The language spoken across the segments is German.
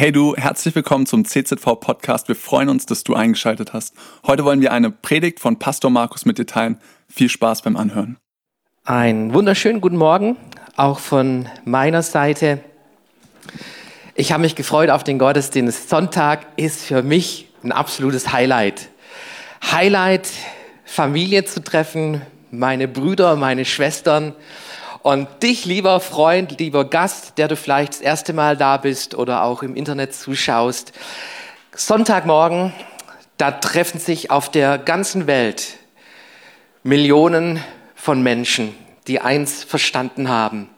Hey du, herzlich willkommen zum CZV Podcast. Wir freuen uns, dass du eingeschaltet hast. Heute wollen wir eine Predigt von Pastor Markus mit dir teilen. Viel Spaß beim Anhören. Einen wunderschönen guten Morgen, auch von meiner Seite. Ich habe mich gefreut auf den Gottesdienst. Sonntag ist für mich ein absolutes Highlight. Highlight, Familie zu treffen, meine Brüder, meine Schwestern und dich, lieber Freund, lieber Gast, der du vielleicht das erste Mal da bist oder auch im Internet zuschaust. Sonntagmorgen, da treffen sich auf der ganzen Welt Millionen von Menschen, die eins verstanden haben.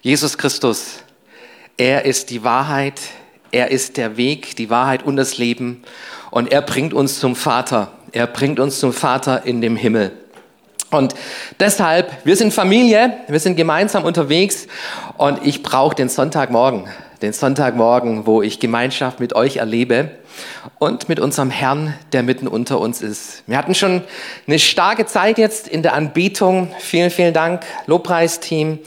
Jesus Christus, er ist die Wahrheit, er ist der Weg, die Wahrheit und das Leben und er bringt uns zum Vater. Er bringt uns zum Vater in dem Himmel. Und deshalb, wir sind Familie, wir sind gemeinsam unterwegs und ich brauche den Sonntagmorgen, den Sonntagmorgen, wo ich Gemeinschaft mit euch erlebe und mit unserem Herrn, der mitten unter uns ist. Wir hatten schon eine starke Zeit jetzt in der Anbetung. Vielen, vielen Dank, Lobpreisteam,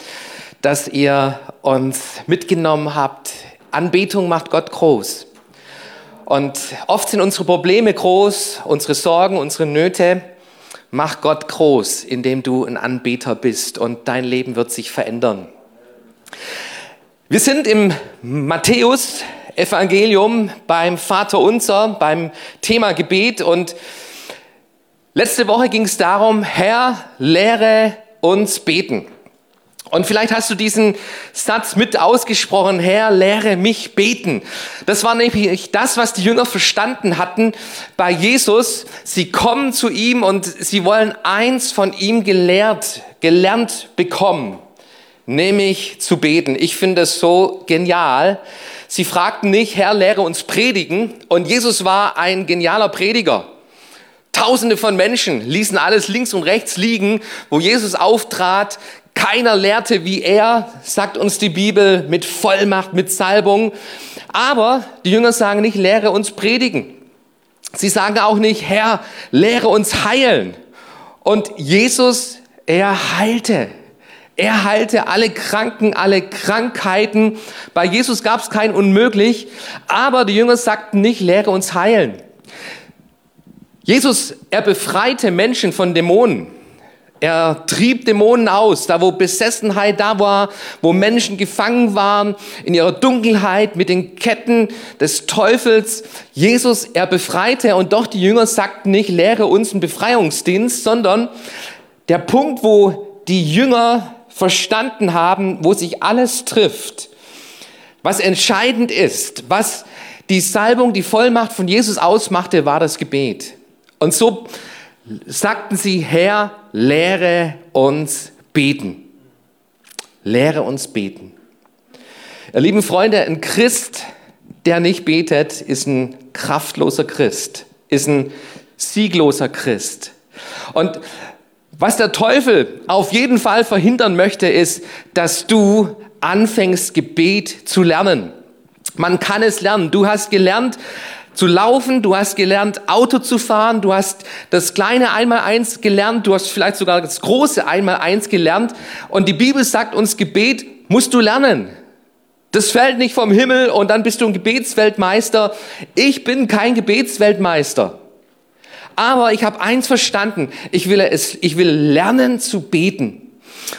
dass ihr uns mitgenommen habt. Anbetung macht Gott groß. Und oft sind unsere Probleme groß, unsere Sorgen, unsere Nöte. Mach Gott groß, indem du ein Anbeter bist und dein Leben wird sich verändern. Wir sind im Matthäus Evangelium beim Vater Unser, beim Thema Gebet und letzte Woche ging es darum, Herr, lehre uns beten. Und vielleicht hast du diesen Satz mit ausgesprochen, Herr, lehre mich beten. Das war nämlich das, was die Jünger verstanden hatten bei Jesus. Sie kommen zu ihm und sie wollen eins von ihm gelehrt, gelernt bekommen, nämlich zu beten. Ich finde es so genial. Sie fragten nicht, Herr, lehre uns predigen. Und Jesus war ein genialer Prediger. Tausende von Menschen ließen alles links und rechts liegen, wo Jesus auftrat, keiner lehrte wie er, sagt uns die Bibel, mit Vollmacht, mit Salbung. Aber die Jünger sagen nicht, lehre uns predigen. Sie sagen auch nicht, Herr, lehre uns heilen. Und Jesus, er heilte. Er heilte alle Kranken, alle Krankheiten. Bei Jesus gab es kein Unmöglich. Aber die Jünger sagten nicht, lehre uns heilen. Jesus, er befreite Menschen von Dämonen. Er trieb Dämonen aus, da wo Besessenheit da war, wo Menschen gefangen waren in ihrer Dunkelheit mit den Ketten des Teufels. Jesus, er befreite und doch die Jünger sagten nicht, lehre uns einen Befreiungsdienst, sondern der Punkt, wo die Jünger verstanden haben, wo sich alles trifft, was entscheidend ist, was die Salbung, die Vollmacht von Jesus ausmachte, war das Gebet. Und so sagten sie, Herr, lehre uns beten. Lehre uns beten. Ihr lieben Freunde, ein Christ, der nicht betet, ist ein kraftloser Christ, ist ein siegloser Christ. Und was der Teufel auf jeden Fall verhindern möchte, ist, dass du anfängst, Gebet zu lernen. Man kann es lernen. Du hast gelernt, zu laufen, du hast gelernt, Auto zu fahren, du hast das kleine Einmaleins gelernt, du hast vielleicht sogar das große Einmaleins gelernt. Und die Bibel sagt uns, Gebet musst du lernen. Das fällt nicht vom Himmel und dann bist du ein Gebetsweltmeister. Ich bin kein Gebetsweltmeister. Aber ich habe eins verstanden. Ich will, es, ich will lernen zu beten.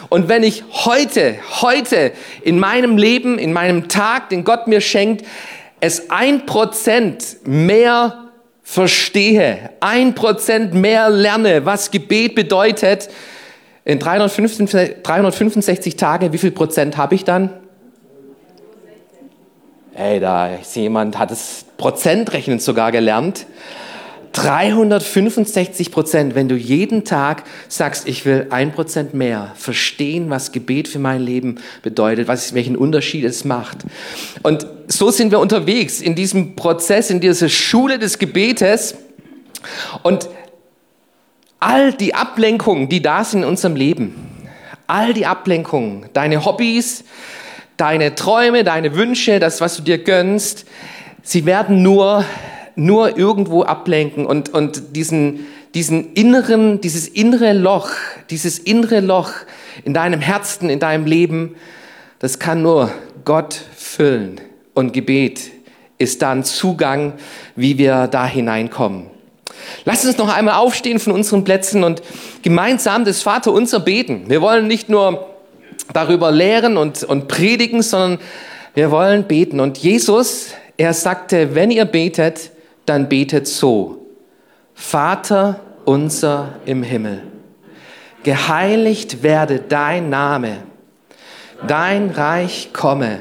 Und wenn ich heute, heute in meinem Leben, in meinem Tag, den Gott mir schenkt, es ein Prozent mehr verstehe, ein Prozent mehr lerne, was Gebet bedeutet, in 365, 365 Tagen, wie viel Prozent habe ich dann? Ey, da ist jemand, hat das Prozentrechnen sogar gelernt. 365 Prozent, wenn du jeden Tag sagst, ich will ein Prozent mehr verstehen, was Gebet für mein Leben bedeutet, was, welchen Unterschied es macht. Und so sind wir unterwegs in diesem Prozess, in dieser Schule des Gebetes. Und all die Ablenkungen, die da sind in unserem Leben, all die Ablenkungen, deine Hobbys, deine Träume, deine Wünsche, das, was du dir gönnst, sie werden nur nur irgendwo ablenken und, und diesen, diesen inneren, dieses innere Loch, dieses innere Loch in deinem Herzen, in deinem Leben, das kann nur Gott füllen. Und Gebet ist da ein Zugang, wie wir da hineinkommen. Lasst uns noch einmal aufstehen von unseren Plätzen und gemeinsam das Vaterunser beten. Wir wollen nicht nur darüber lehren und, und predigen, sondern wir wollen beten. Und Jesus, er sagte, wenn ihr betet, dann betet so. Vater unser im Himmel, geheiligt werde dein Name, dein Reich komme,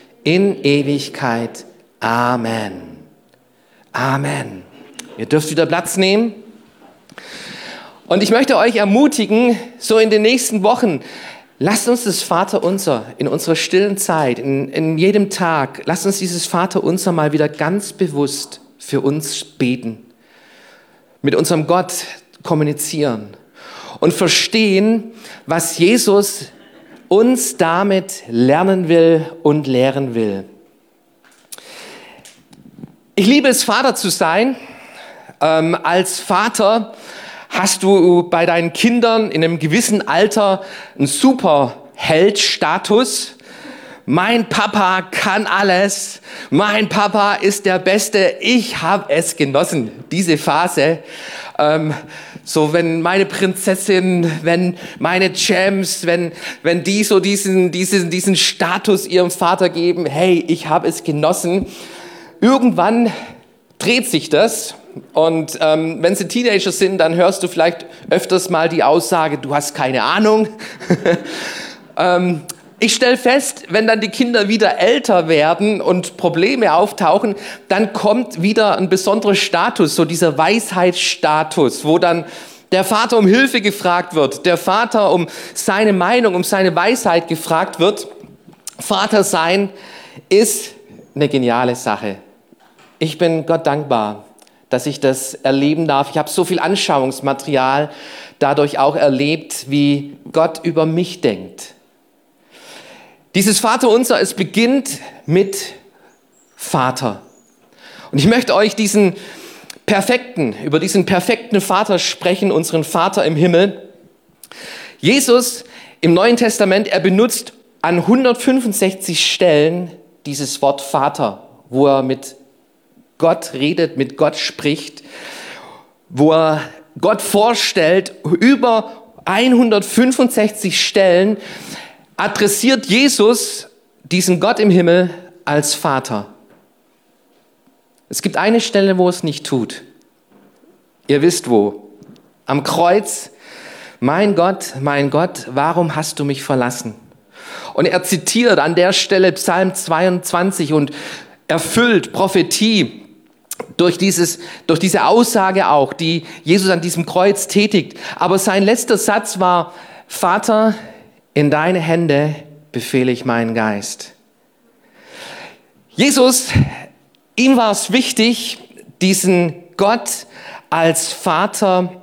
in Ewigkeit. Amen. Amen. Ihr dürft wieder Platz nehmen. Und ich möchte euch ermutigen, so in den nächsten Wochen, lasst uns das Vaterunser in unserer stillen Zeit, in, in jedem Tag, lasst uns dieses Vaterunser mal wieder ganz bewusst für uns beten, mit unserem Gott kommunizieren und verstehen, was Jesus uns damit lernen will und lehren will. Ich liebe es, Vater zu sein. Ähm, als Vater hast du bei deinen Kindern in einem gewissen Alter einen Superheld-Status. Mein Papa kann alles. Mein Papa ist der Beste. Ich habe es genossen, diese Phase. Ähm, so, wenn meine Prinzessin, wenn meine Champs, wenn, wenn die so diesen, diesen, diesen Status ihrem Vater geben, hey, ich habe es genossen. Irgendwann dreht sich das und ähm, wenn sie Teenager sind, dann hörst du vielleicht öfters mal die Aussage, du hast keine Ahnung. ähm, ich stelle fest, wenn dann die Kinder wieder älter werden und Probleme auftauchen, dann kommt wieder ein besonderer Status, so dieser Weisheitsstatus, wo dann der Vater um Hilfe gefragt wird, der Vater um seine Meinung, um seine Weisheit gefragt wird. Vater sein ist eine geniale Sache. Ich bin Gott dankbar, dass ich das erleben darf. Ich habe so viel Anschauungsmaterial dadurch auch erlebt, wie Gott über mich denkt. Dieses Vaterunser, es beginnt mit Vater. Und ich möchte euch diesen perfekten, über diesen perfekten Vater sprechen, unseren Vater im Himmel. Jesus im Neuen Testament, er benutzt an 165 Stellen dieses Wort Vater, wo er mit Gott redet, mit Gott spricht, wo er Gott vorstellt, über 165 Stellen adressiert Jesus diesen Gott im Himmel als Vater. Es gibt eine Stelle, wo es nicht tut. Ihr wisst wo. Am Kreuz, mein Gott, mein Gott, warum hast du mich verlassen? Und er zitiert an der Stelle Psalm 22 und erfüllt Prophetie durch, dieses, durch diese Aussage auch, die Jesus an diesem Kreuz tätigt. Aber sein letzter Satz war, Vater, in deine Hände befehle ich meinen Geist. Jesus, ihm war es wichtig, diesen Gott als Vater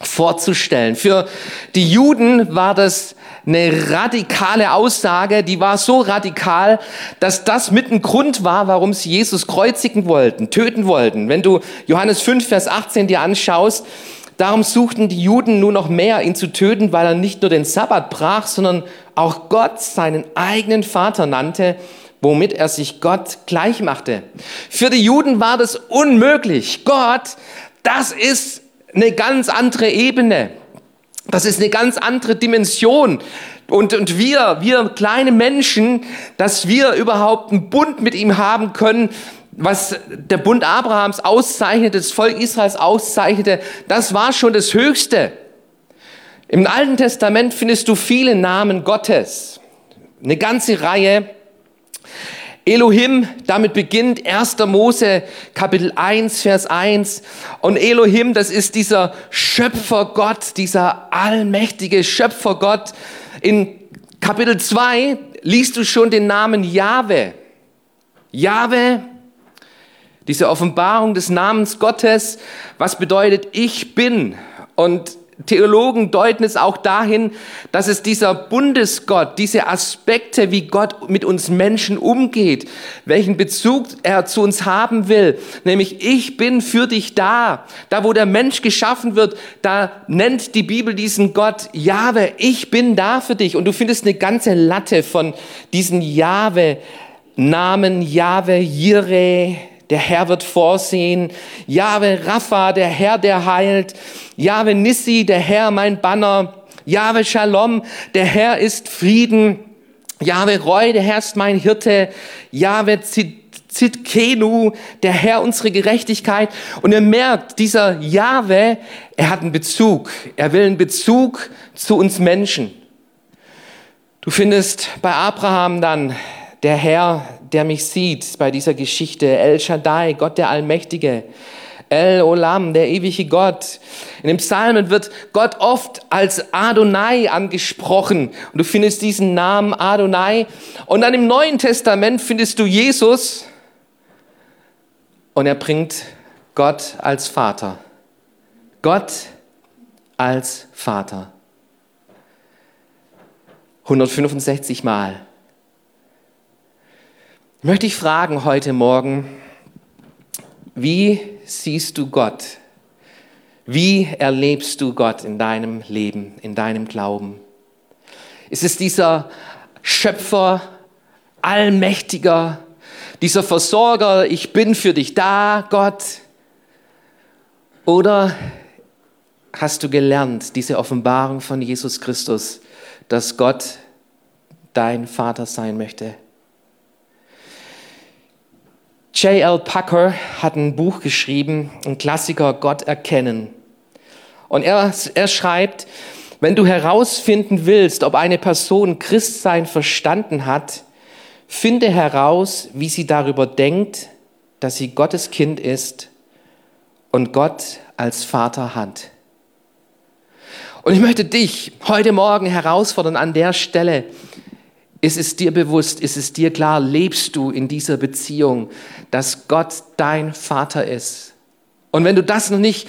vorzustellen. Für die Juden war das eine radikale Aussage, die war so radikal, dass das mit ein Grund war, warum sie Jesus kreuzigen wollten, töten wollten. Wenn du Johannes 5, Vers 18 dir anschaust, darum suchten die Juden nur noch mehr, ihn zu töten, weil er nicht nur den Sabbat brach, sondern auch Gott seinen eigenen Vater nannte, womit er sich Gott gleich machte. Für die Juden war das unmöglich. Gott, das ist eine ganz andere Ebene. Das ist eine ganz andere Dimension. Und, und wir, wir kleine Menschen, dass wir überhaupt einen Bund mit ihm haben können, was der Bund Abrahams auszeichnete, das Volk Israels auszeichnete, das war schon das Höchste. Im Alten Testament findest du viele Namen Gottes, eine ganze Reihe. Elohim, damit beginnt 1. Mose Kapitel 1, Vers 1. Und Elohim, das ist dieser Schöpfergott, dieser allmächtige Schöpfergott. In Kapitel 2 liest du schon den Namen Jahwe. Jahwe, Diese Offenbarung des Namens Gottes, was bedeutet ich bin? Und Theologen deuten es auch dahin, dass es dieser Bundesgott, diese Aspekte, wie Gott mit uns Menschen umgeht, welchen Bezug er zu uns haben will, nämlich ich bin für dich da. Da, wo der Mensch geschaffen wird, da nennt die Bibel diesen Gott Jahwe, ich bin da für dich. Und du findest eine ganze Latte von diesen Jahwe, Namen Jahwe, Jireh, der Herr wird vorsehen. Jahwe Rapha, der Herr, der heilt. Jahwe Nissi, der Herr, mein Banner. Jahwe Shalom, der Herr ist Frieden. Jahwe Roy, der Herr ist mein Hirte. Jahwe Zitkenu, der Herr unsere Gerechtigkeit. Und ihr merkt, dieser Jahwe, er hat einen Bezug. Er will einen Bezug zu uns Menschen. Du findest bei Abraham dann der Herr, der mich sieht bei dieser Geschichte. El Shaddai, Gott der Allmächtige. El Olam, der ewige Gott. In den Psalmen wird Gott oft als Adonai angesprochen. Und du findest diesen Namen Adonai. Und dann im Neuen Testament findest du Jesus. Und er bringt Gott als Vater. Gott als Vater. 165 Mal möchte ich fragen heute Morgen, wie siehst du Gott? Wie erlebst du Gott in deinem Leben, in deinem Glauben? Ist es dieser Schöpfer, allmächtiger, dieser Versorger, ich bin für dich da, Gott? Oder hast du gelernt, diese Offenbarung von Jesus Christus, dass Gott dein Vater sein möchte? J.L. Packer hat ein Buch geschrieben, ein Klassiker, Gott erkennen. Und er, er schreibt, wenn du herausfinden willst, ob eine Person Christsein verstanden hat, finde heraus, wie sie darüber denkt, dass sie Gottes Kind ist und Gott als Vater hat. Und ich möchte dich heute Morgen herausfordern an der Stelle, ist es dir bewusst, ist es dir klar, lebst du in dieser Beziehung, dass Gott dein Vater ist? Und wenn du das noch nicht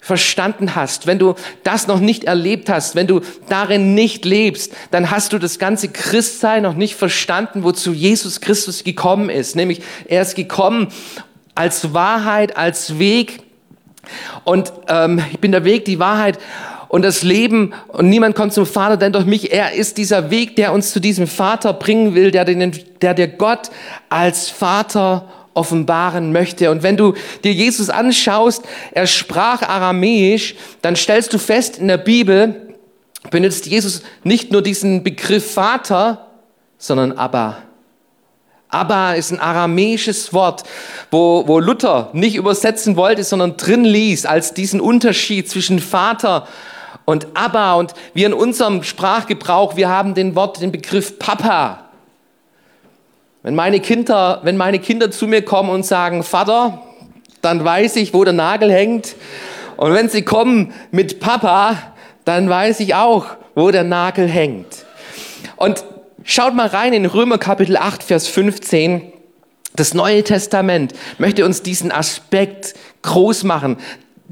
verstanden hast, wenn du das noch nicht erlebt hast, wenn du darin nicht lebst, dann hast du das ganze Christsein noch nicht verstanden, wozu Jesus Christus gekommen ist. Nämlich, er ist gekommen als Wahrheit, als Weg. Und ähm, ich bin der Weg, die Wahrheit und das Leben und niemand kommt zum Vater, denn durch mich. Er ist dieser Weg, der uns zu diesem Vater bringen will, der, den, der der Gott als Vater offenbaren möchte. Und wenn du dir Jesus anschaust, er sprach aramäisch, dann stellst du fest, in der Bibel benutzt Jesus nicht nur diesen Begriff Vater, sondern Abba. Abba ist ein aramäisches Wort, wo, wo Luther nicht übersetzen wollte, sondern drin ließ als diesen Unterschied zwischen Vater und Abba und wir in unserem Sprachgebrauch, wir haben den Wort, den Begriff Papa. Wenn meine Kinder, wenn meine Kinder zu mir kommen und sagen, Vater, dann weiß ich, wo der Nagel hängt. Und wenn sie kommen mit Papa, dann weiß ich auch, wo der Nagel hängt. Und schaut mal rein in Römer Kapitel 8, Vers 15. Das Neue Testament möchte uns diesen Aspekt groß machen,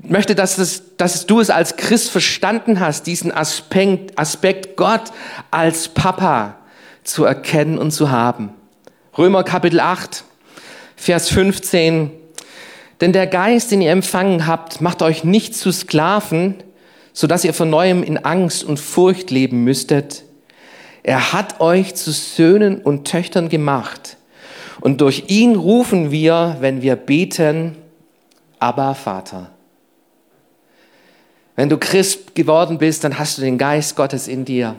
möchte, dass, es, dass du es als Christ verstanden hast, diesen Aspekt, Aspekt Gott als Papa zu erkennen und zu haben. Römer Kapitel 8, Vers 15. Denn der Geist, den ihr empfangen habt, macht euch nicht zu Sklaven, sodass ihr von neuem in Angst und Furcht leben müsstet. Er hat euch zu Söhnen und Töchtern gemacht. Und durch ihn rufen wir, wenn wir beten, aber Vater. Wenn du Christ geworden bist, dann hast du den Geist Gottes in dir.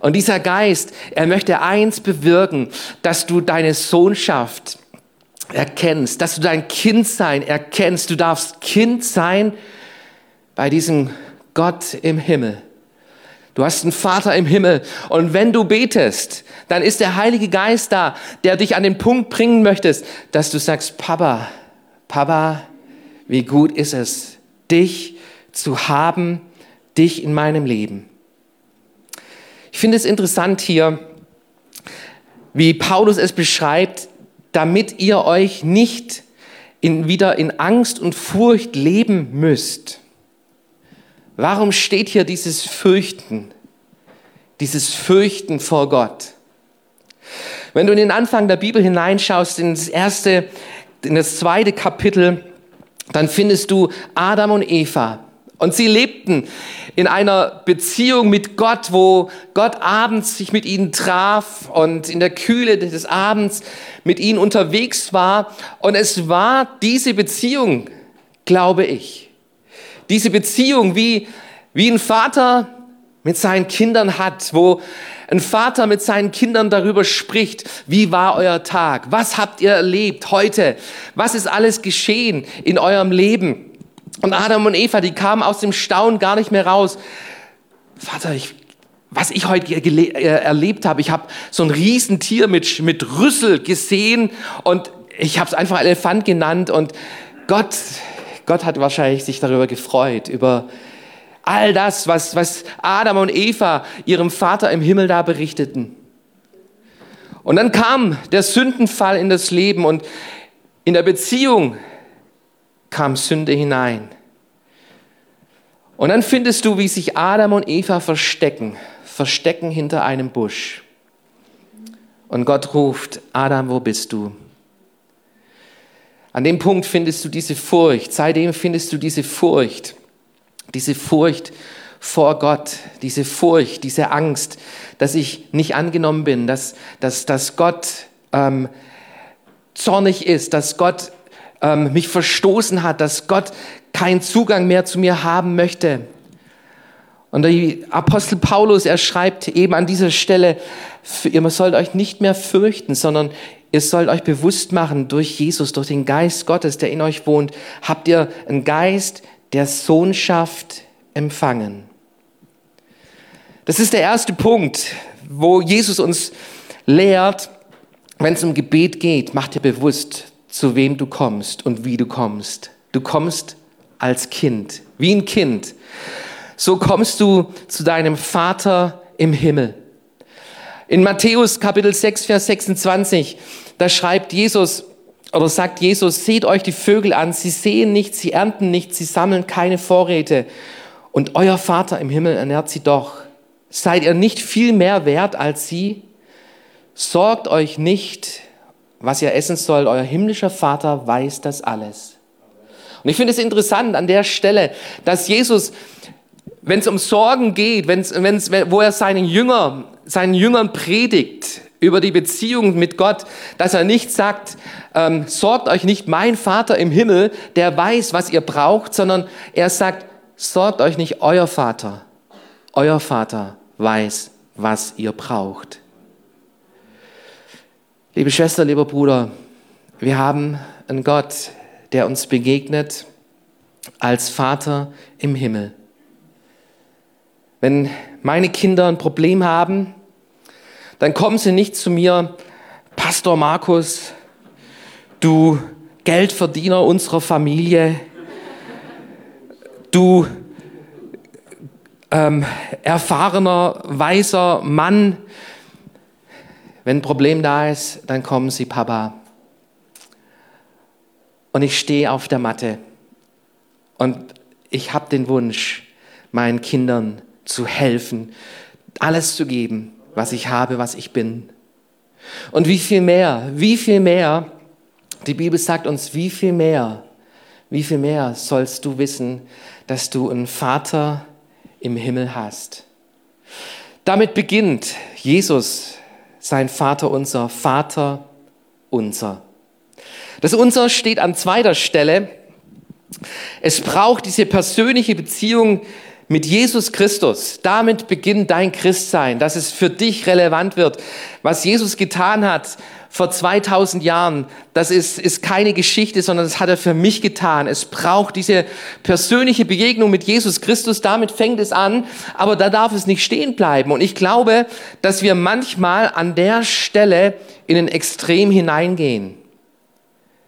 Und dieser Geist, er möchte eins bewirken, dass du deine Sohnschaft erkennst, dass du dein Kindsein erkennst. Du darfst Kind sein bei diesem Gott im Himmel. Du hast einen Vater im Himmel. Und wenn du betest, dann ist der Heilige Geist da, der dich an den Punkt bringen möchtest, dass du sagst, Papa, Papa, wie gut ist es, dich zu haben, dich in meinem Leben. Ich finde es interessant hier, wie Paulus es beschreibt, damit ihr euch nicht in, wieder in Angst und Furcht leben müsst, warum steht hier dieses Fürchten, dieses Fürchten vor Gott? Wenn du in den Anfang der Bibel hineinschaust, in das erste, in das zweite Kapitel, dann findest du Adam und Eva. Und sie lebten in einer Beziehung mit Gott, wo Gott abends sich mit ihnen traf und in der Kühle des Abends mit ihnen unterwegs war. Und es war diese Beziehung, glaube ich, diese Beziehung, wie, wie ein Vater mit seinen Kindern hat, wo ein Vater mit seinen Kindern darüber spricht, wie war euer Tag, was habt ihr erlebt heute, was ist alles geschehen in eurem Leben. Und Adam und Eva, die kamen aus dem Staunen gar nicht mehr raus. Vater, ich, was ich heute äh, erlebt habe, ich habe so ein Riesentier mit, mit Rüssel gesehen und ich habe es einfach Elefant genannt und Gott, Gott hat wahrscheinlich sich darüber gefreut, über all das, was, was Adam und Eva ihrem Vater im Himmel da berichteten. Und dann kam der Sündenfall in das Leben und in der Beziehung kam Sünde hinein. Und dann findest du, wie sich Adam und Eva verstecken, verstecken hinter einem Busch. Und Gott ruft, Adam, wo bist du? An dem Punkt findest du diese Furcht, seitdem findest du diese Furcht, diese Furcht vor Gott, diese Furcht, diese Angst, dass ich nicht angenommen bin, dass, dass, dass Gott ähm, zornig ist, dass Gott ähm, mich verstoßen hat, dass Gott keinen Zugang mehr zu mir haben möchte. Und der Apostel Paulus, er schreibt eben an dieser Stelle, ihr sollt euch nicht mehr fürchten, sondern ihr sollt euch bewusst machen, durch Jesus, durch den Geist Gottes, der in euch wohnt, habt ihr einen Geist der Sohnschaft empfangen. Das ist der erste Punkt, wo Jesus uns lehrt, wenn es um Gebet geht, macht dir bewusst, zu wem du kommst und wie du kommst. Du kommst als Kind, wie ein Kind. So kommst du zu deinem Vater im Himmel. In Matthäus Kapitel 6, Vers 26, da schreibt Jesus oder sagt Jesus, seht euch die Vögel an, sie sehen nicht, sie ernten nicht, sie sammeln keine Vorräte und euer Vater im Himmel ernährt sie doch. Seid ihr nicht viel mehr wert als sie? Sorgt euch nicht, was ihr essen sollt. Euer himmlischer Vater weiß das alles. Und ich finde es interessant an der Stelle, dass Jesus, wenn es um Sorgen geht, wenn's, wenn's, wo er seinen, Jünger, seinen Jüngern predigt über die Beziehung mit Gott, dass er nicht sagt, ähm, sorgt euch nicht, mein Vater im Himmel, der weiß, was ihr braucht, sondern er sagt, sorgt euch nicht, euer Vater, euer Vater weiß, was ihr braucht. Liebe Schwester, lieber Bruder, wir haben einen Gott, der uns begegnet als Vater im Himmel. Wenn meine Kinder ein Problem haben, dann kommen sie nicht zu mir, Pastor Markus, du Geldverdiener unserer Familie, du ähm, erfahrener, weiser Mann, wenn ein Problem da ist, dann kommen sie, Papa. Und ich stehe auf der Matte und ich habe den Wunsch, meinen Kindern zu helfen, alles zu geben, was ich habe, was ich bin. Und wie viel mehr, wie viel mehr, die Bibel sagt uns, wie viel mehr, wie viel mehr sollst du wissen, dass du einen Vater im Himmel hast. Damit beginnt Jesus sein Vater unser, Vater unser. Das unser steht an zweiter Stelle. Es braucht diese persönliche Beziehung mit Jesus Christus. Damit beginnt dein Christsein, dass es für dich relevant wird. Was Jesus getan hat, vor 2000 Jahren, das ist, ist keine Geschichte, sondern das hat er für mich getan. Es braucht diese persönliche Begegnung mit Jesus Christus, damit fängt es an, aber da darf es nicht stehen bleiben. Und ich glaube, dass wir manchmal an der Stelle in ein Extrem hineingehen.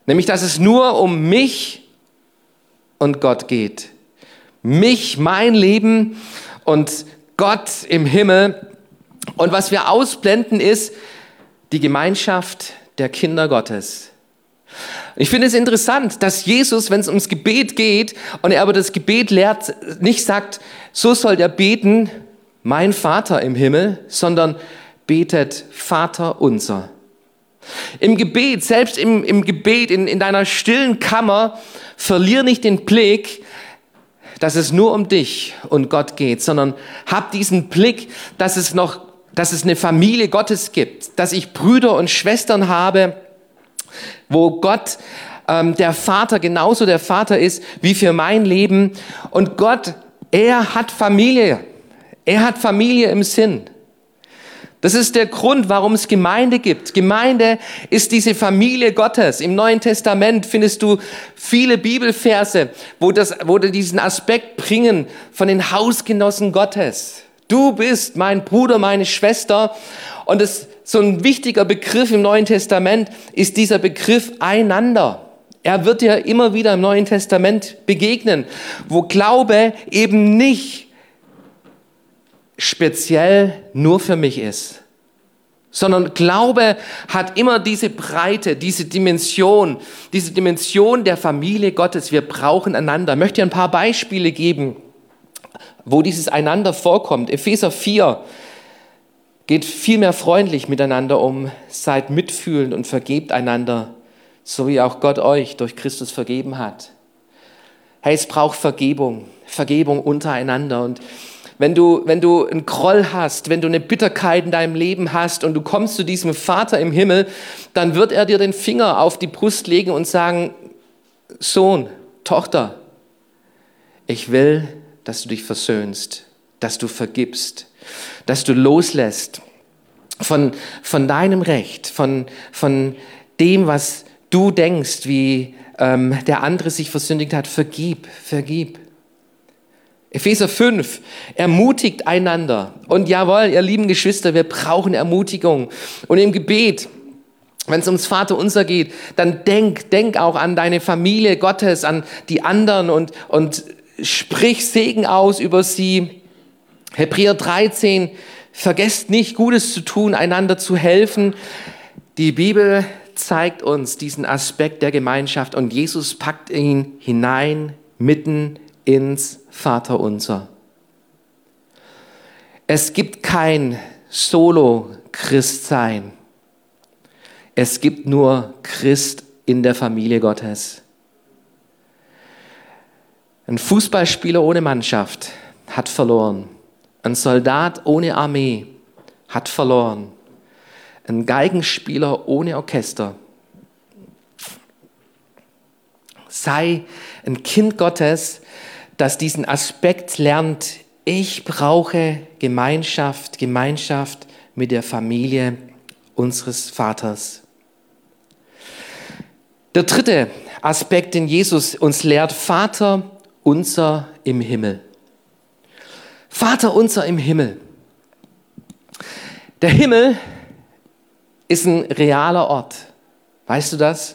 Nämlich, dass es nur um mich und Gott geht. Mich, mein Leben und Gott im Himmel. Und was wir ausblenden ist, die Gemeinschaft der Kinder Gottes. Ich finde es interessant, dass Jesus, wenn es ums Gebet geht und er aber das Gebet lehrt, nicht sagt, so soll der beten, mein Vater im Himmel, sondern betet Vater unser. Im Gebet, selbst im, im Gebet, in, in deiner stillen Kammer, verlier nicht den Blick, dass es nur um dich und Gott geht, sondern hab diesen Blick, dass es noch, dass es eine Familie Gottes gibt, dass ich Brüder und Schwestern habe, wo Gott ähm, der Vater genauso der Vater ist wie für mein Leben. Und Gott, er hat Familie. Er hat Familie im Sinn. Das ist der Grund, warum es Gemeinde gibt. Gemeinde ist diese Familie Gottes. Im Neuen Testament findest du viele Bibelverse, wo, das, wo die diesen Aspekt bringen von den Hausgenossen Gottes. Du bist mein Bruder, meine Schwester. Und es, so ein wichtiger Begriff im Neuen Testament ist dieser Begriff einander. Er wird ja immer wieder im Neuen Testament begegnen, wo Glaube eben nicht speziell nur für mich ist, sondern Glaube hat immer diese Breite, diese Dimension, diese Dimension der Familie Gottes. Wir brauchen einander. Ich möchte ein paar Beispiele geben, wo dieses einander vorkommt. Epheser 4 geht viel mehr freundlich miteinander um, seid mitfühlend und vergebt einander, so wie auch Gott euch durch Christus vergeben hat. Hey, es braucht Vergebung, Vergebung untereinander und wenn du, wenn du einen Groll hast, wenn du eine Bitterkeit in deinem Leben hast und du kommst zu diesem Vater im Himmel, dann wird er dir den Finger auf die Brust legen und sagen, Sohn, Tochter, ich will, dass du dich versöhnst, dass du vergibst, dass du loslässt von, von deinem Recht, von, von dem, was du denkst, wie ähm, der andere sich versündigt hat. Vergib, vergib. Epheser 5 ermutigt einander. Und jawohl, ihr lieben Geschwister, wir brauchen Ermutigung. Und im Gebet, wenn es ums Vater unser geht, dann denk, denk auch an deine Familie Gottes, an die anderen und, und sprich Segen aus über sie. Hebräer 13, vergesst nicht, Gutes zu tun, einander zu helfen. Die Bibel zeigt uns diesen Aspekt der Gemeinschaft und Jesus packt ihn hinein mitten ins Vaterunser. Es gibt kein Solo-Christsein. Es gibt nur Christ in der Familie Gottes. Ein Fußballspieler ohne Mannschaft hat verloren. Ein Soldat ohne Armee hat verloren. Ein Geigenspieler ohne Orchester. Sei ein Kind Gottes, das diesen Aspekt lernt, ich brauche Gemeinschaft, Gemeinschaft mit der Familie unseres Vaters. Der dritte Aspekt, den Jesus uns lehrt, Vater unser im Himmel. Vater unser im Himmel. Der Himmel ist ein realer Ort. Weißt du das?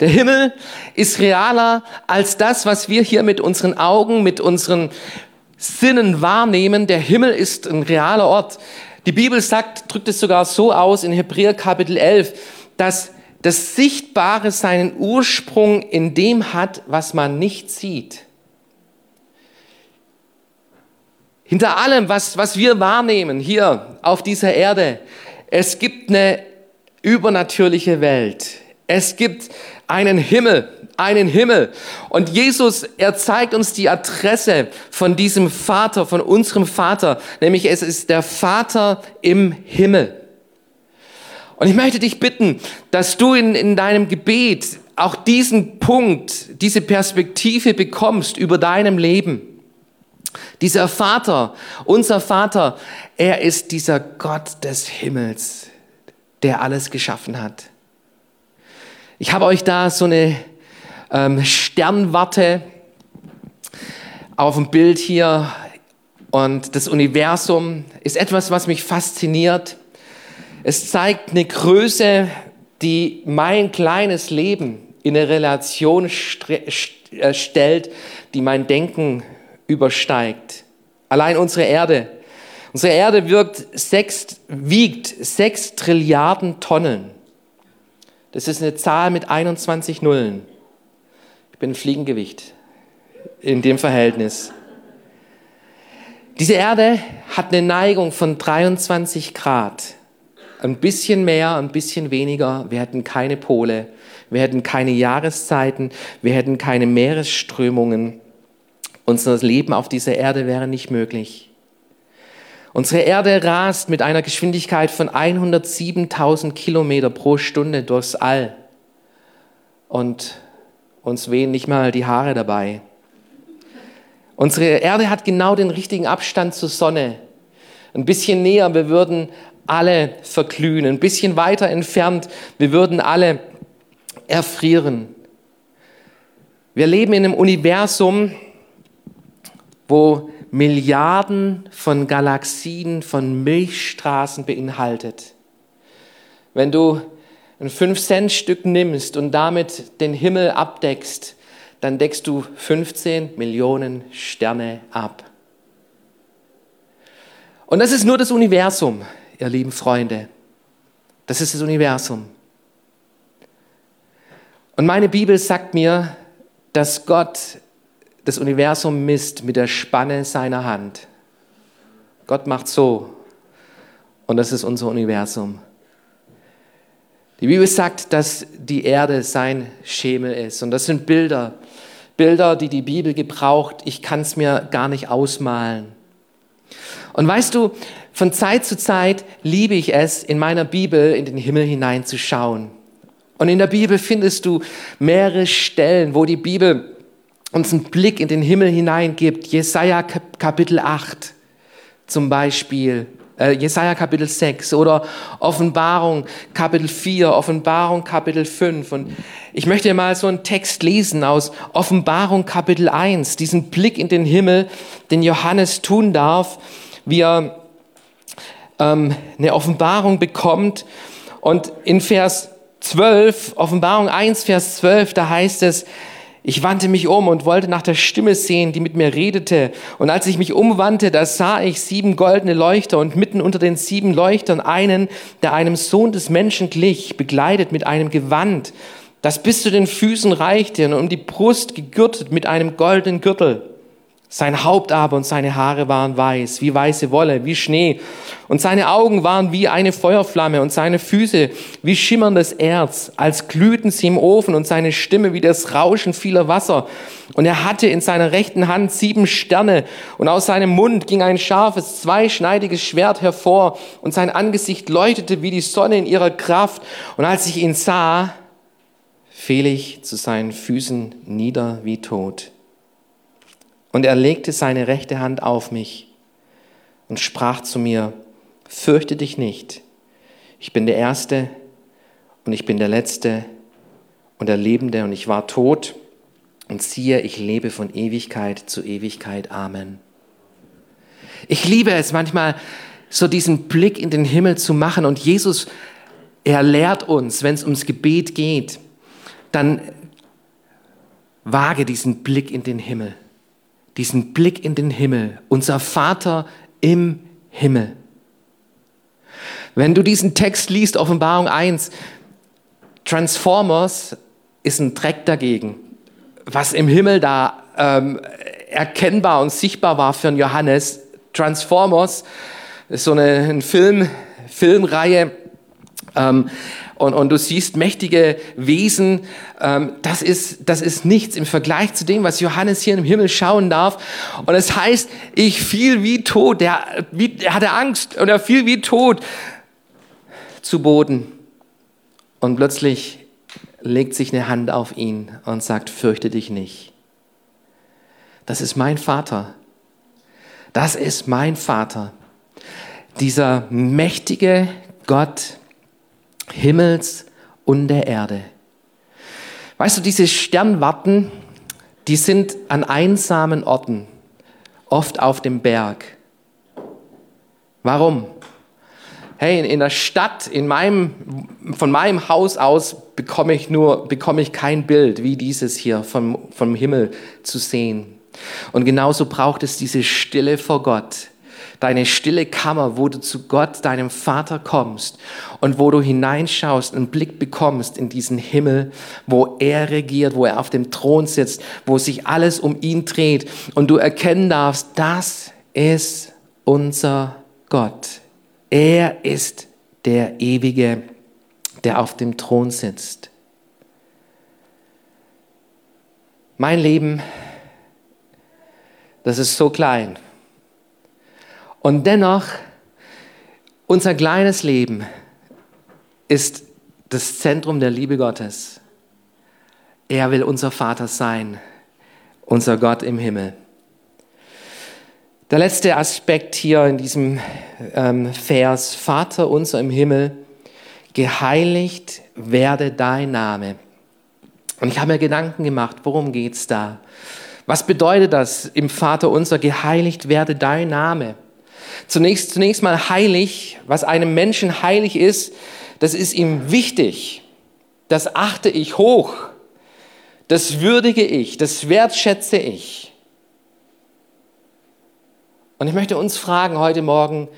Der Himmel ist realer als das, was wir hier mit unseren Augen, mit unseren Sinnen wahrnehmen. Der Himmel ist ein realer Ort. Die Bibel sagt, drückt es sogar so aus in Hebräer Kapitel 11, dass das Sichtbare seinen Ursprung in dem hat, was man nicht sieht. Hinter allem, was, was wir wahrnehmen hier auf dieser Erde, es gibt eine übernatürliche Welt. Es gibt einen Himmel, einen Himmel. Und Jesus, er zeigt uns die Adresse von diesem Vater, von unserem Vater, nämlich es ist der Vater im Himmel. Und ich möchte dich bitten, dass du in, in deinem Gebet auch diesen Punkt, diese Perspektive bekommst über deinem Leben. Dieser Vater, unser Vater, er ist dieser Gott des Himmels, der alles geschaffen hat. Ich habe euch da so eine ähm, Sternwarte auf dem Bild hier und das Universum ist etwas, was mich fasziniert. Es zeigt eine Größe, die mein kleines Leben in eine Relation äh, stellt, die mein Denken übersteigt. Allein unsere Erde. Unsere Erde wirkt sechs, wiegt sechs Trilliarden Tonnen. Das ist eine Zahl mit 21 Nullen. Ich bin ein Fliegengewicht in dem Verhältnis. Diese Erde hat eine Neigung von 23 Grad. Ein bisschen mehr, ein bisschen weniger. Wir hätten keine Pole, wir hätten keine Jahreszeiten, wir hätten keine Meeresströmungen. Unser Leben auf dieser Erde wäre nicht möglich. Unsere Erde rast mit einer Geschwindigkeit von 107.000 Kilometer pro Stunde durchs All. Und uns wehen nicht mal die Haare dabei. Unsere Erde hat genau den richtigen Abstand zur Sonne. Ein bisschen näher, wir würden alle verglühen. Ein bisschen weiter entfernt, wir würden alle erfrieren. Wir leben in einem Universum, wo Milliarden von Galaxien, von Milchstraßen beinhaltet. Wenn du ein 5-Cent-Stück nimmst und damit den Himmel abdeckst, dann deckst du 15 Millionen Sterne ab. Und das ist nur das Universum, ihr lieben Freunde. Das ist das Universum. Und meine Bibel sagt mir, dass Gott das Universum misst mit der Spanne seiner Hand. Gott macht so. Und das ist unser Universum. Die Bibel sagt, dass die Erde sein Schemel ist. Und das sind Bilder, Bilder, die die Bibel gebraucht. Ich kann es mir gar nicht ausmalen. Und weißt du, von Zeit zu Zeit liebe ich es, in meiner Bibel in den Himmel hineinzuschauen. Und in der Bibel findest du mehrere Stellen, wo die Bibel uns einen Blick in den Himmel hineingibt. Jesaja Kapitel 8 zum Beispiel äh, Jesaja Kapitel 6 oder Offenbarung Kapitel 4, Offenbarung Kapitel 5. Und ich möchte mal so einen Text lesen aus Offenbarung Kapitel 1, diesen Blick in den Himmel, den Johannes tun darf, wie er ähm, eine Offenbarung bekommt. Und in Vers 12, Offenbarung 1, Vers 12, da heißt es, ich wandte mich um und wollte nach der Stimme sehen, die mit mir redete. Und als ich mich umwandte, da sah ich sieben goldene Leuchter und mitten unter den sieben Leuchtern einen, der einem Sohn des Menschen glich, begleitet mit einem Gewand, das bis zu den Füßen reichte und um die Brust gegürtet mit einem goldenen Gürtel. Sein Haupt aber und seine Haare waren weiß, wie weiße Wolle, wie Schnee. Und seine Augen waren wie eine Feuerflamme und seine Füße wie schimmerndes Erz, als glühten sie im Ofen und seine Stimme wie das Rauschen vieler Wasser. Und er hatte in seiner rechten Hand sieben Sterne und aus seinem Mund ging ein scharfes, zweischneidiges Schwert hervor und sein Angesicht leuchtete wie die Sonne in ihrer Kraft. Und als ich ihn sah, fiel ich zu seinen Füßen nieder wie tot. Und er legte seine rechte Hand auf mich und sprach zu mir, fürchte dich nicht, ich bin der Erste und ich bin der Letzte und der Lebende und ich war tot und siehe, ich lebe von Ewigkeit zu Ewigkeit. Amen. Ich liebe es manchmal, so diesen Blick in den Himmel zu machen und Jesus, er lehrt uns, wenn es ums Gebet geht, dann wage diesen Blick in den Himmel diesen Blick in den Himmel, unser Vater im Himmel. Wenn du diesen Text liest, Offenbarung 1, Transformers ist ein Dreck dagegen. Was im Himmel da ähm, erkennbar und sichtbar war für einen Johannes, Transformers ist so eine, eine Film, Filmreihe, ähm, und, und du siehst mächtige Wesen. Ähm, das, ist, das ist nichts im Vergleich zu dem, was Johannes hier im Himmel schauen darf. Und es heißt, ich fiel wie tot. Der, wie, er hatte Angst und er fiel wie tot zu Boden. Und plötzlich legt sich eine Hand auf ihn und sagt, fürchte dich nicht. Das ist mein Vater. Das ist mein Vater. Dieser mächtige Gott, Himmels und der Erde. Weißt du, diese Sternwarten, die sind an einsamen Orten, oft auf dem Berg. Warum? Hey, in der Stadt, in meinem, von meinem Haus aus bekomme ich nur, bekomme ich kein Bild wie dieses hier vom, vom Himmel zu sehen. Und genauso braucht es diese Stille vor Gott, deine stille Kammer, wo du zu Gott, deinem Vater kommst und wo du hineinschaust, einen Blick bekommst in diesen Himmel, wo er regiert, wo er auf dem Thron sitzt, wo sich alles um ihn dreht und du erkennen darfst, das ist unser Gott. Er ist der Ewige, der auf dem Thron sitzt. Mein Leben, das ist so klein. Und dennoch, unser kleines Leben ist das Zentrum der Liebe Gottes. Er will unser Vater sein, unser Gott im Himmel. Der letzte Aspekt hier in diesem ähm, Vers, Vater unser im Himmel, geheiligt werde dein Name. Und ich habe mir Gedanken gemacht, worum geht es da? Was bedeutet das im Vater unser, geheiligt werde dein Name? Zunächst, zunächst mal heilig, was einem Menschen heilig ist, das ist ihm wichtig. Das achte ich hoch. Das würdige ich, das wertschätze ich. Und ich möchte uns fragen heute Morgen,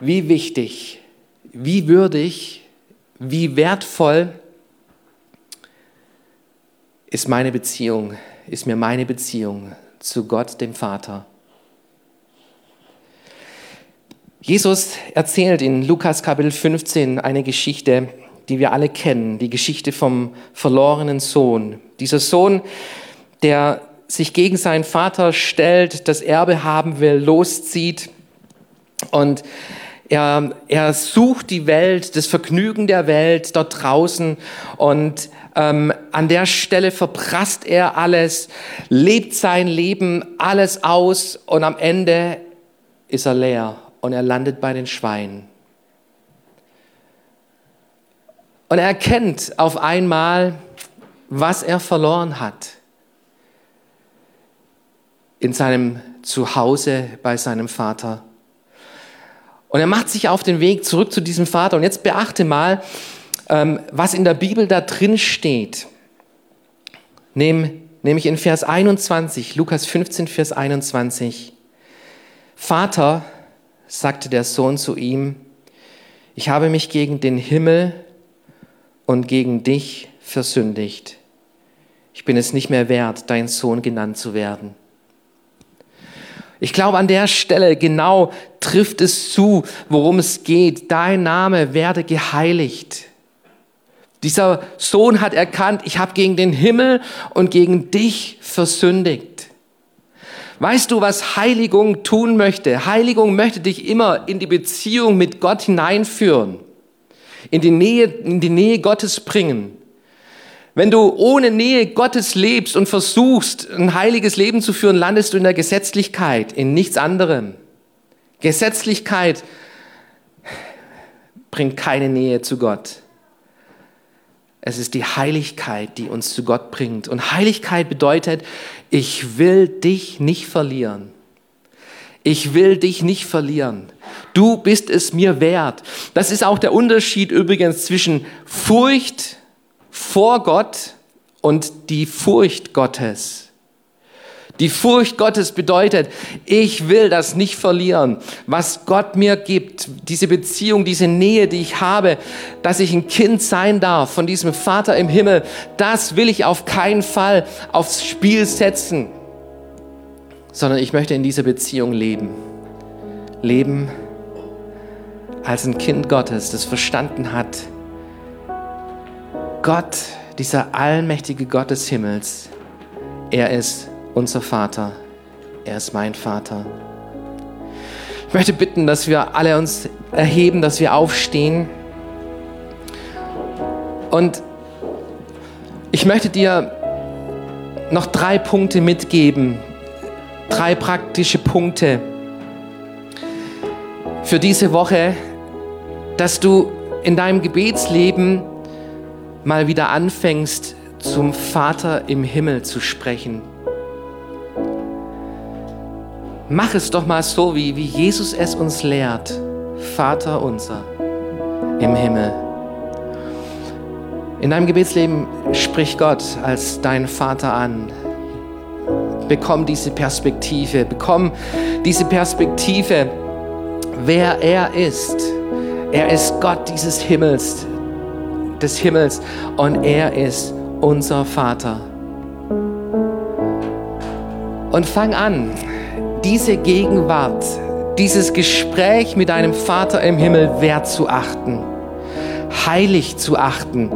wie wichtig, wie würdig, wie wertvoll ist meine Beziehung, ist mir meine Beziehung zu Gott, dem Vater. Jesus erzählt in Lukas Kapitel 15 eine Geschichte, die wir alle kennen, die Geschichte vom verlorenen Sohn. Dieser Sohn, der sich gegen seinen Vater stellt, das Erbe haben will, loszieht und er, er sucht die Welt, das Vergnügen der Welt dort draußen und ähm, an der Stelle verprasst er alles, lebt sein Leben alles aus und am Ende ist er leer und er landet bei den Schweinen. Und er erkennt auf einmal, was er verloren hat in seinem Zuhause bei seinem Vater. Und er macht sich auf den Weg zurück zu diesem Vater. Und jetzt beachte mal, ähm, was in der Bibel da drin steht. Nämlich in Vers 21, Lukas 15, Vers 21. Vater, sagte der Sohn zu ihm, ich habe mich gegen den Himmel und gegen dich versündigt. Ich bin es nicht mehr wert, dein Sohn genannt zu werden. Ich glaube, an der Stelle genau trifft es zu, worum es geht. Dein Name werde geheiligt. Dieser Sohn hat erkannt, ich habe gegen den Himmel und gegen dich versündigt. Weißt du, was Heiligung tun möchte? Heiligung möchte dich immer in die Beziehung mit Gott hineinführen, in die Nähe, in die Nähe Gottes bringen. Wenn du ohne Nähe Gottes lebst und versuchst, ein heiliges Leben zu führen, landest du in der Gesetzlichkeit, in nichts anderem. Gesetzlichkeit bringt keine Nähe zu Gott. Es ist die Heiligkeit, die uns zu Gott bringt. Und Heiligkeit bedeutet, ich will dich nicht verlieren. Ich will dich nicht verlieren. Du bist es mir wert. Das ist auch der Unterschied übrigens zwischen Furcht vor Gott und die Furcht Gottes. Die Furcht Gottes bedeutet, ich will das nicht verlieren, was Gott mir gibt, diese Beziehung, diese Nähe, die ich habe, dass ich ein Kind sein darf von diesem Vater im Himmel, das will ich auf keinen Fall aufs Spiel setzen, sondern ich möchte in dieser Beziehung leben. Leben als ein Kind Gottes, das verstanden hat, Gott, dieser allmächtige Gott des Himmels, er ist unser Vater. Er ist mein Vater. Ich möchte bitten, dass wir alle uns erheben, dass wir aufstehen. Und ich möchte dir noch drei Punkte mitgeben, drei praktische Punkte für diese Woche, dass du in deinem Gebetsleben mal wieder anfängst, zum Vater im Himmel zu sprechen. Mach es doch mal so, wie, wie Jesus es uns lehrt. Vater unser im Himmel. In deinem Gebetsleben sprich Gott als dein Vater an. Bekomm diese Perspektive, bekomm diese Perspektive, wer er ist. Er ist Gott dieses Himmels, des Himmels und er ist unser Vater. Und fang an, diese Gegenwart, dieses Gespräch mit deinem Vater im Himmel wert zu achten, heilig zu achten.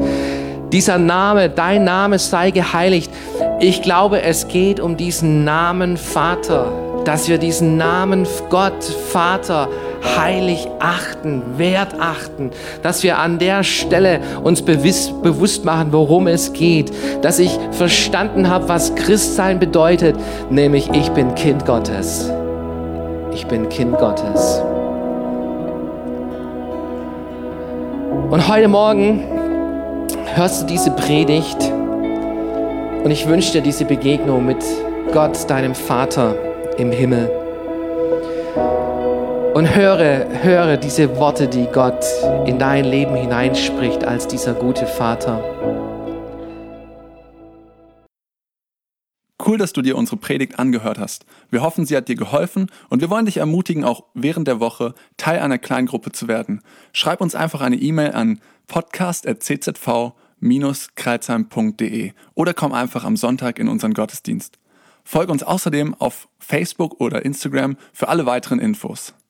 Dieser Name, dein Name sei geheiligt. Ich glaube, es geht um diesen Namen Vater, dass wir diesen Namen Gott, Vater, heilig achten, wert achten, dass wir an der Stelle uns bewusst, bewusst machen, worum es geht, dass ich verstanden habe, was Christsein bedeutet, nämlich ich bin Kind Gottes. Ich bin Kind Gottes. Und heute Morgen hörst du diese Predigt und ich wünsche dir diese Begegnung mit Gott, deinem Vater im Himmel. Und höre, höre diese Worte, die Gott in dein Leben hineinspricht als dieser gute Vater. Cool, dass du dir unsere Predigt angehört hast. Wir hoffen, sie hat dir geholfen und wir wollen dich ermutigen, auch während der Woche Teil einer Kleingruppe zu werden. Schreib uns einfach eine E-Mail an podcast.czv-kreuzheim.de oder komm einfach am Sonntag in unseren Gottesdienst. Folge uns außerdem auf Facebook oder Instagram für alle weiteren Infos.